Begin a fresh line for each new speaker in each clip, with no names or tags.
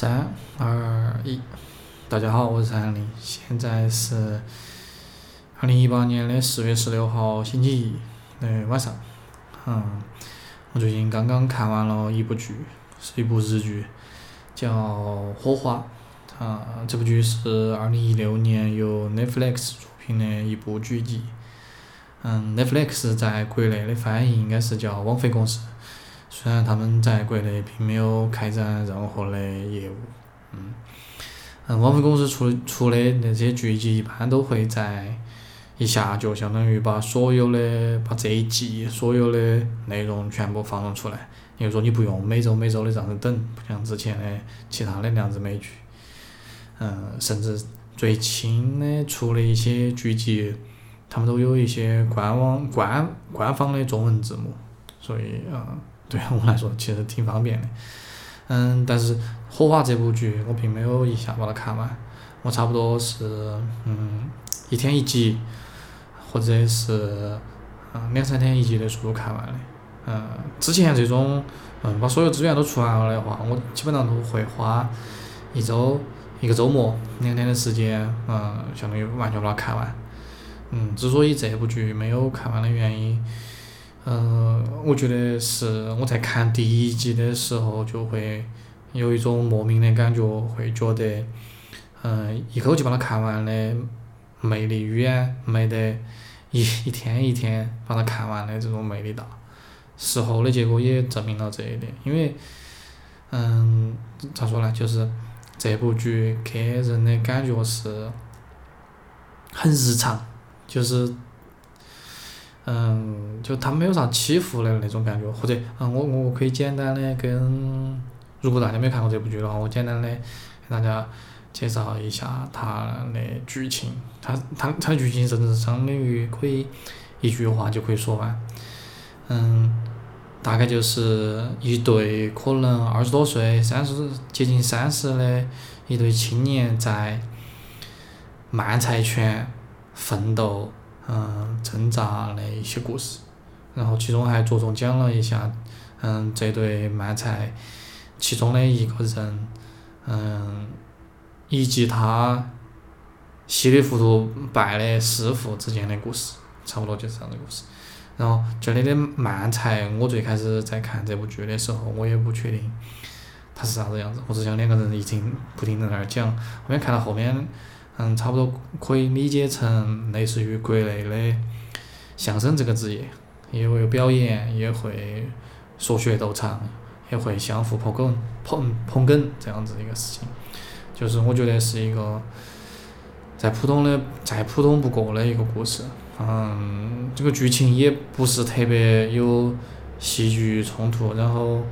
三二一，大家好，我是韩林，现在是二零一八年的十月十六号星期一的晚上。嗯，我最近刚刚看完了一部剧，是一部日剧，叫《火花》。啊，这部剧是二零一六年由 Netflix 出品的一部剧集。嗯，Netflix 在国内的翻译应该是叫网飞公司。虽然他们在国内并没有开展任何的业务，嗯，嗯，网飞公司出出的那些剧集一般都会在一下就相当于把所有的把这一季所有的内容全部放送出来，也就是说你不用每周每周的这样子等，不像之前的其他的量子美剧，嗯，甚至最新的出的一些剧集，他们都有一些官网官官方的中文字幕，所以嗯。对我来说其实挺方便的，嗯，但是《火花》这部剧我并没有一下把它看完，我差不多是嗯一天一集，或者是嗯两三天一集的速度看完的，嗯，之前这种嗯把所有资源都出完了的话，我基本上都会花一周一个周末两天的时间，嗯，相当于完全把它看完，嗯，之所以这部剧没有看完的原因。嗯，我觉得是我在看第一集的时候就会有一种莫名的感觉，会觉得，嗯，一口气把它看完的魅力远没得一一天一天把它看完的这种魅力大。事后的结果也证明了这一点，因为，嗯，咋说呢，就是这部剧给人的感觉是很日常，就是。嗯，就它没有啥起伏的那种感觉，或者，嗯，我我可以简单的跟，如果大家没看过这部剧的话，我简单的给大家介绍一下它的剧情。它它它剧情甚至相当于可以一句话就可以说完。嗯，大概就是一对可能二十多岁、三十接近三十的一对青年在漫才圈奋斗。嗯，挣扎的一些故事，然后其中还着重讲了一下，嗯，这对漫才其中的一个人，嗯，以及他稀里糊涂拜的师傅之间的故事，差不多就是这样的故事。然后这里的漫才，我最开始在看这部剧的时候，我也不确定他是啥子样子，我只想两个人一停不停在那儿讲，后面看到后面。嗯，差不多可以理解成类似于国内的相声这个职业，也会表演，也会说学逗唱，也会相互捧哏、捧捧哏这样子一个事情。就是我觉得是一个再普通的、再普通不过的一个故事。嗯，这个剧情也不是特别有戏剧冲突，然后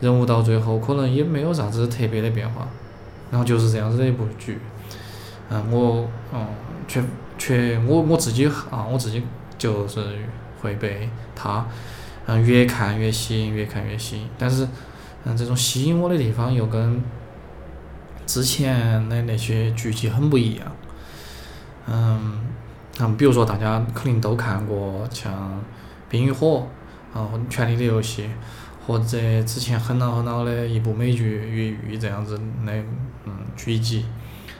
人物到最后可能也没有啥子特别的变化，然后就是这样子的一部剧。嗯，我嗯，却却我我自己啊，我自己就是会被他嗯越看越吸引，越看越吸引。但是嗯，这种吸引我的地方又跟之前的那些剧集很不一样。嗯，嗯，比如说大家肯定都看过像《冰与火》啊，《权力的游戏》，或者之前很老很老的一部美剧《越狱》这样子的嗯剧集。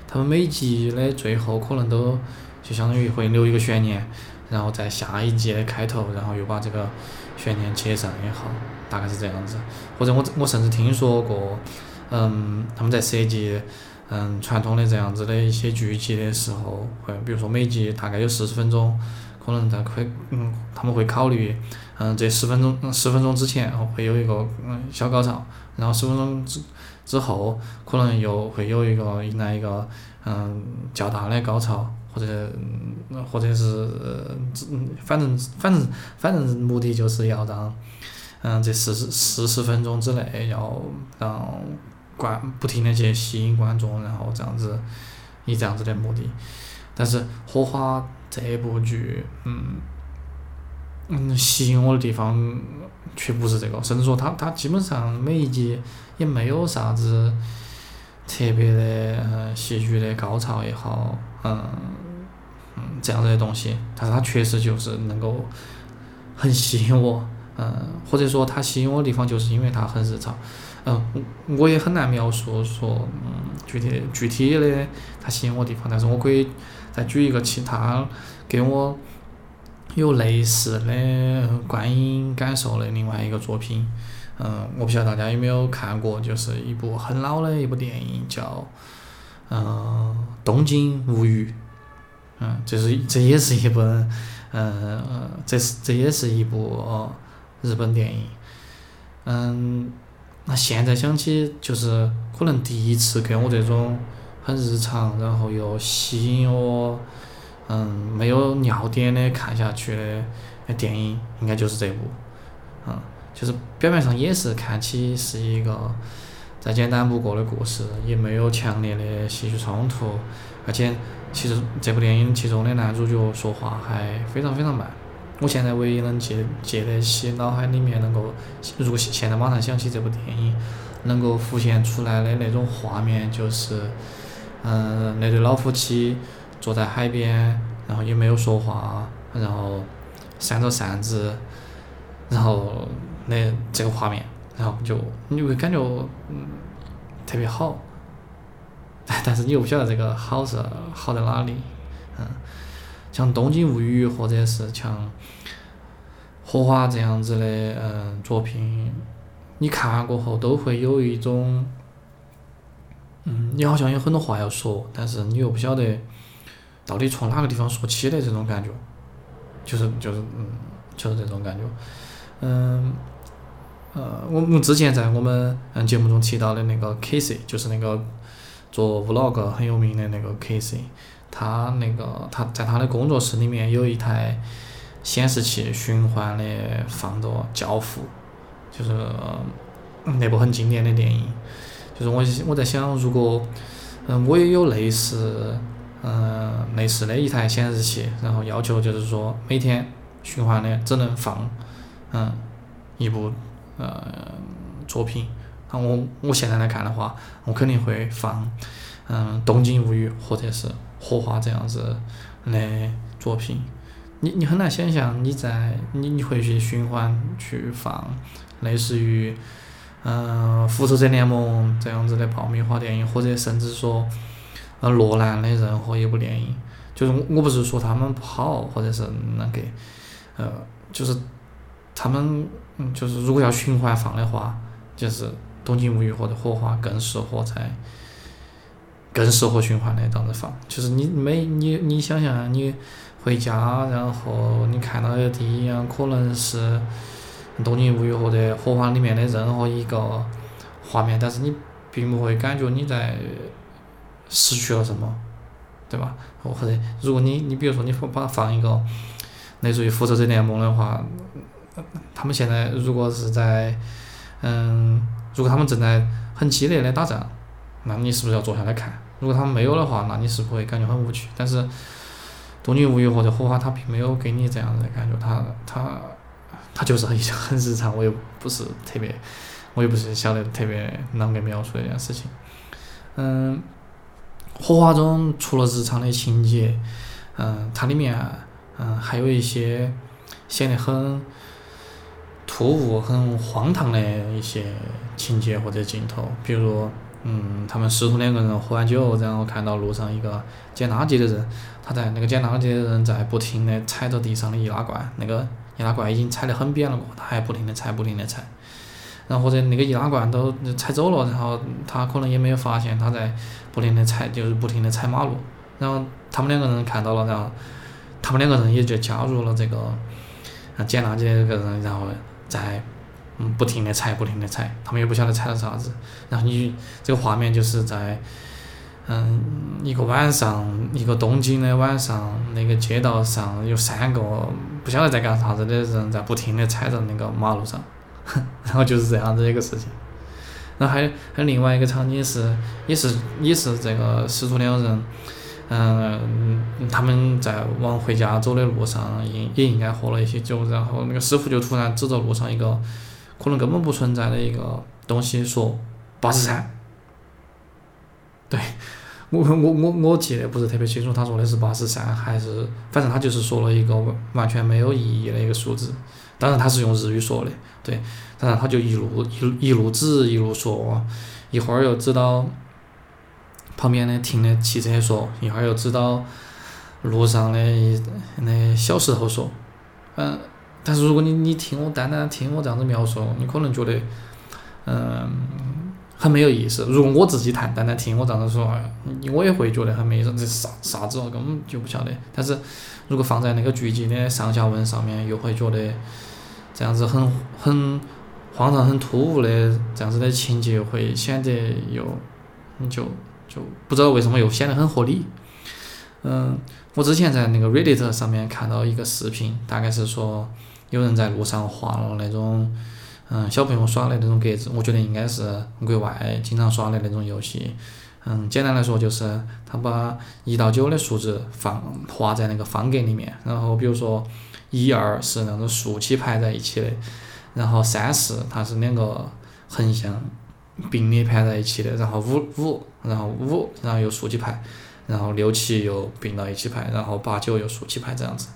他们每集的最后可能都就相当于会留一个悬念，然后在下一集的开头，然后又把这个悬念接上也好，大概是这样子。或者我我甚至听说过，嗯，他们在设计嗯传统的这样子的一些剧集的时候，会比如说每集大概有四十分钟，可能在会嗯他们会考虑嗯这十分钟十分钟之前会有一个嗯小高潮，然后十分钟之。之后可能又会有一个迎来一个嗯较大的高潮，或者或者是反正反正反正目的就是要让嗯这四十四十分钟之内要让观不停的去吸引观众，然后这样子以这样子的目的。但是《火花》这部剧嗯嗯吸引我的地方却不是这个，甚至说它它基本上每一集。也没有啥子特别的嗯戏剧的高潮也好，嗯嗯这样子的东西，但是它确实就是能够很吸引我，嗯，或者说它吸引我的地方就是因为它很日常，嗯，我也很难描述说，嗯，具体具体的它吸引我的地方，但是我可以再举一个其他给我有类似的观影感受的另外一个作品，嗯，我不晓得大家有没有看过，就是一部很老的一部电影叫，嗯，《东京物语》，嗯，这是这也是一本，嗯，这是这也是一部。日本电影，嗯，那现在想起就是可能第一次给我这种很日常，然后又吸引我，嗯，没有尿点的看下去的电影，应该就是这部，嗯，就是表面上也是看起是一个再简单不过的故事，也没有强烈的戏剧冲突，而且其实这部电影其中的男主角说话还非常非常慢。我现在唯一能记记得起脑海里面能够，如果现在马上想起这部电影，能够浮现出来的那种画面就是，嗯，那对老夫妻坐在海边，然后也没有说话，然后扇着扇子，然后那这个画面，然后就你会感觉嗯特别好，但是你又不晓得这个好是好在哪里，嗯。像《东京物语》或者是像《荷花》这样子的嗯作品，你看完过后都会有一种，嗯，你好像有很多话要说，但是你又不晓得到底从哪个地方说起的这种感觉，就是就是嗯，就是这种感觉，嗯，呃，我们之前在我们嗯节目中提到的那个 Casey，就是那个做 Vlog 很有名的那个 Casey。他那个他在他的工作室里面有一台显示器循环的放着《教父》，就是那部很经典的电影。就是我我在想，如果嗯我也有类似嗯类似的一台显示器，然后要求就是说每天循环的只能放嗯一部呃作品，那我我现在来看的话，我肯定会放嗯《东京物语》或者是。荷花这样子的作品，你你很难想象你在你你会去循环去放类似于嗯复仇者联盟这样子的爆米花电影，或者甚至说呃罗兰的任何一部电影，就是我我不是说他们不好，或者是那个呃就是他们嗯就是如果要循环放的话，就是东京物语或者火花更适合在。更适合循环的这样子放，就是你每你你想象你回家，然后你看到的第一样可能是《东京物语》或者《火花》里面的任何一个画面，但是你并不会感觉你在失去了什么，对吧？或者如果你你比如说你把它放一个类似于《复仇者联盟》的话，他们现在如果是在嗯，如果他们正在很激烈的打仗，那你是不是要坐下来看？如果他们没有的话，那你是不会感觉很无趣。但是《东京物语》或者《火花》，它并没有给你这样子的感觉，它它它就是很 很日常，我又不是特别，我又不是晓得特别啷个描述一件事情。嗯，《火花》中除了日常的情节，嗯，它里面嗯还有一些显得很突兀、很荒唐的一些情节或者镜头，比如。嗯，他们师徒两个人喝完酒，然后看到路上一个捡垃圾的人，他在那个捡垃圾的人在不停的踩着地上的易拉罐，那个易拉罐已经踩得很扁了过，他还不停的踩，不停的踩，然后或者那个易拉罐都踩走了，然后他可能也没有发现他在不停的踩，就是不停的踩马路，然后他们两个人看到了，然后他们两个人也就加入了这个捡垃圾的那个人，然后在。嗯，不停的踩，不停的踩，他们也不晓得踩了啥子。然后你这个画面就是在，嗯，一个晚上，一个东京的晚上，那个街道上有三个不晓得在干啥子的人在不停的踩着那个马路上，然后就是这样子一个事情。然后还有还有另外一个场景是，也是也是这个师徒两人，嗯，他们在往回家走的路上应也应该喝了一些酒，然后那个师傅就突然指着路上一个。可能根本不存在的一个东西，说八十三，对我我我我记得不是特别清楚，他说的是八十三还是，反正他就是说了一个完全没有意义的一个数字，当然他是用日语说的，对，当然他就一路一一路指一路说，一会儿又指到旁边的停的汽车说，一会儿又指到路上的那小时候说，嗯，但是如果你你听我单单听我这样子描述，你可能觉得，嗯，很没有意思。如果我自己谈，单单听我这样子说，我也会觉得很没意思，这啥啥子哦，根本就不晓得。但是如果放在那个剧集的上下文上面，又会觉得。这样子很很荒唐、很突兀的这样子的情节，会显得又就就不知道为什么又显得很合理。嗯，我之前在那个 Reddit 上面看到一个视频，大概是说有人在路上画了那种嗯小朋友耍的那种格子，我觉得应该是国外经常耍的那种游戏。嗯，简单来说就是他把一到九的数字放画在那个方格里面，然后比如说。一二是那种竖起排在一起的，然后三四它是两个横向并列排在一起的，然后五五，然后五，然后又竖起排，然后六七又并到一起排，然后八九又竖起排这样子。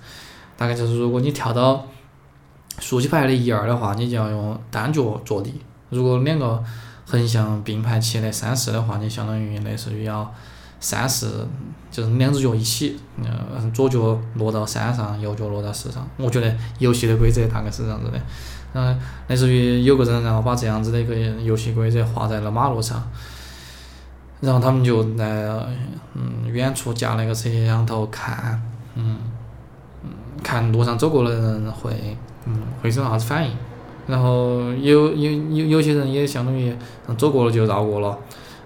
大概就是如果你跳到竖起排的一二的话，你就要用单脚着地；如果两个横向并排起来三四的话，你相当于类似于要。三四就是两只脚一起，嗯，左脚落到山上，右脚落到石上。我觉得游戏的规则大概是这样子的，嗯，类似于有个人然后把这样子的一个游戏规则画在了马路上，然后他们就在嗯远处架那个摄像头看，嗯嗯看路上走过的人会嗯会是啥子反应，然后有有有有些人也相当于走过了就绕过了，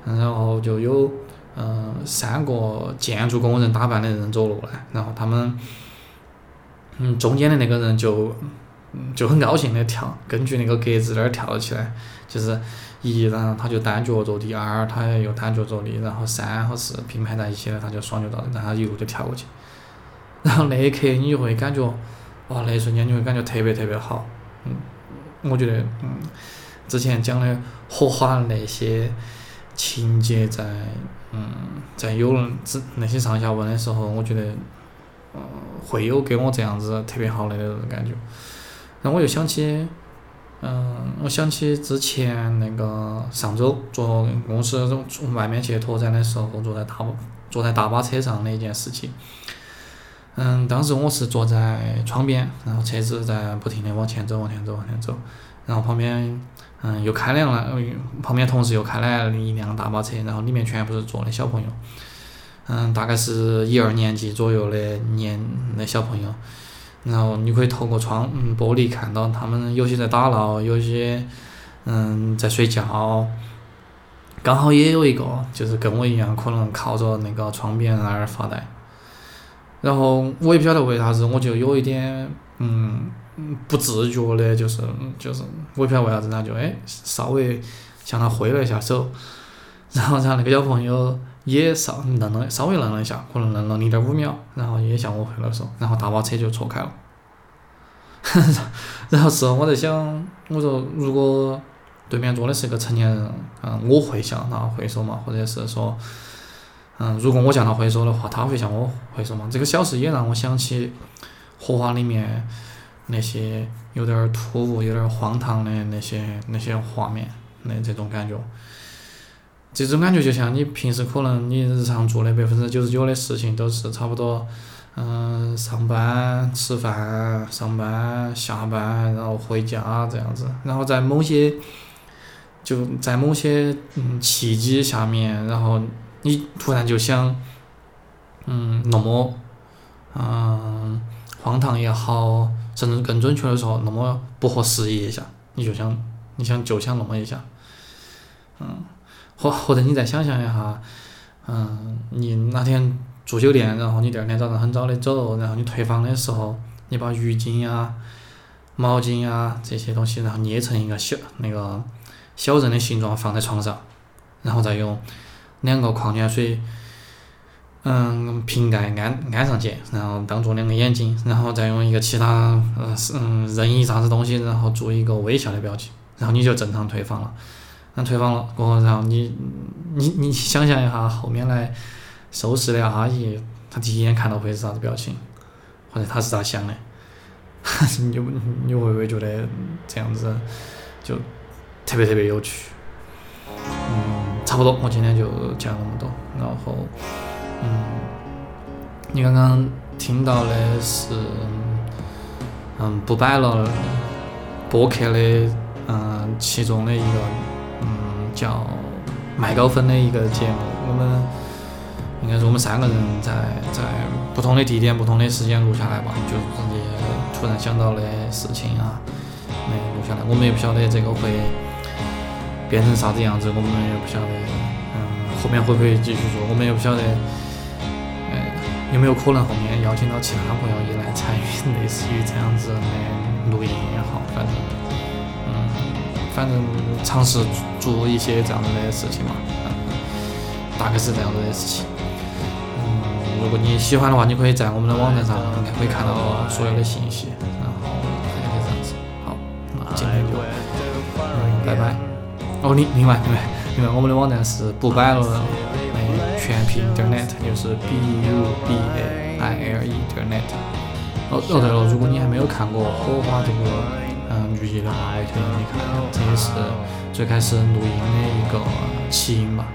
然后就有。嗯，三个建筑工人打扮的人走路来，然后他们，嗯，中间的那个人就，就很高兴的跳，根据那个格子那儿跳了起来，就是一，然后他就单脚着地，二他又单脚着地，然后三和四并排在一起了，他就双脚着地，然后一路就跳过去，然后那一刻你就会感觉，哇，那一瞬间你会感觉特别特别好，嗯，我觉得，嗯，之前讲的火花那些情节在。嗯，在有之那些上下文的时候，我觉得，嗯，会有给我这样子特别好的那种感觉。然后我又想起，嗯，我想起之前那个上周坐公司从外面去拓展的时候，坐在大坐在大巴车上的一件事情。嗯，当时我是坐在窗边，然后车子在不停的往前走，往前走，往前走，然后旁边。嗯，又开来了，旁边同事又开来了一辆大巴车，然后里面全部是坐的小朋友，嗯，大概是一二年级左右的年的小朋友，然后你可以透过窗嗯玻璃看到他们有些在打闹，有些嗯在睡觉，刚好也有一个就是跟我一样，可能靠着那个窗边那儿发呆，然后我也不晓得为啥子，我就有一点嗯。不自觉的，就是就是，我也不晓得为啥子，然后就哎，稍微向他挥了一下手，然后然后那个小朋友也稍愣了，稍微愣了一下，可能愣了零点五秒，然后也向我挥了手，然后大巴车就错开了。然后事后我在想，我说如果对面坐的是一个成年人，嗯，我会向他挥手嘛，或者是说，嗯，如果我向他挥手的话，他会向我挥手吗？这个小事也让我想起荷花里面。那些有点儿突兀、有点儿荒唐的那些那些画面的这种感觉，这种感觉就像你平时可能你日常做的百分之九十九的事情都是差不多，嗯，上班、吃饭、上班、下班，然后回家这样子，然后在某些就在某些嗯契机下面，然后你突然就想，嗯，那么，嗯，荒唐也好。甚至更准确的说，那么不合时宜一下，你就想，你想就想那么一下，嗯，或或者你再想象一下，嗯，你那天住酒店，然后你第二天早上很早的走，然后你退房的时候，你把浴巾呀、毛巾呀这些东西，然后捏成一个小那个小人的形状放在床上，然后再用两个矿泉水。嗯，瓶盖安安上去，然后当做两个眼睛，然后再用一个其他嗯是嗯任意啥子东西，然后做一个微笑的表情，然后你就正常退房了。那退房了过后，然后你你你想象一下后面来收拾的阿姨，她第一眼看到会是啥子表情，或者她是咋想的？你你会不会觉得这样子就特别特别有趣？差不多，我今天就讲那么多。然后，嗯，你刚刚听到的是，嗯，不摆了播客的，嗯，其中的一个，嗯，叫麦高芬的一个节目。我们应该是我们三个人在在不同的地点、不同的时间录下来吧，就直接突然想到的事情啊，没录下来。我们也不晓得这个会变成啥子样子，我们也不晓得，嗯，后面会不会继续做，我们也不晓得，呃，有没有可能后面邀请到其他朋友也来参与，类似于这样子的录音也好，反正，嗯，反正尝试做一些这样子的事情嘛，嗯，大概是这样子的事情。嗯，如果你喜欢的话，你可以在我们的网站上应该可以看到所有的信息，然后大概这样子。好，那今天就，嗯，拜拜。哦，另另外另外另外，我们的网站是不摆了的全拼点 net，就是 b u b a i l e 点 net。哦哦对了，如果你还没有看过《火花》这个嗯剧集的话，我也推荐你看，这也是最开始录音的一个起因吧。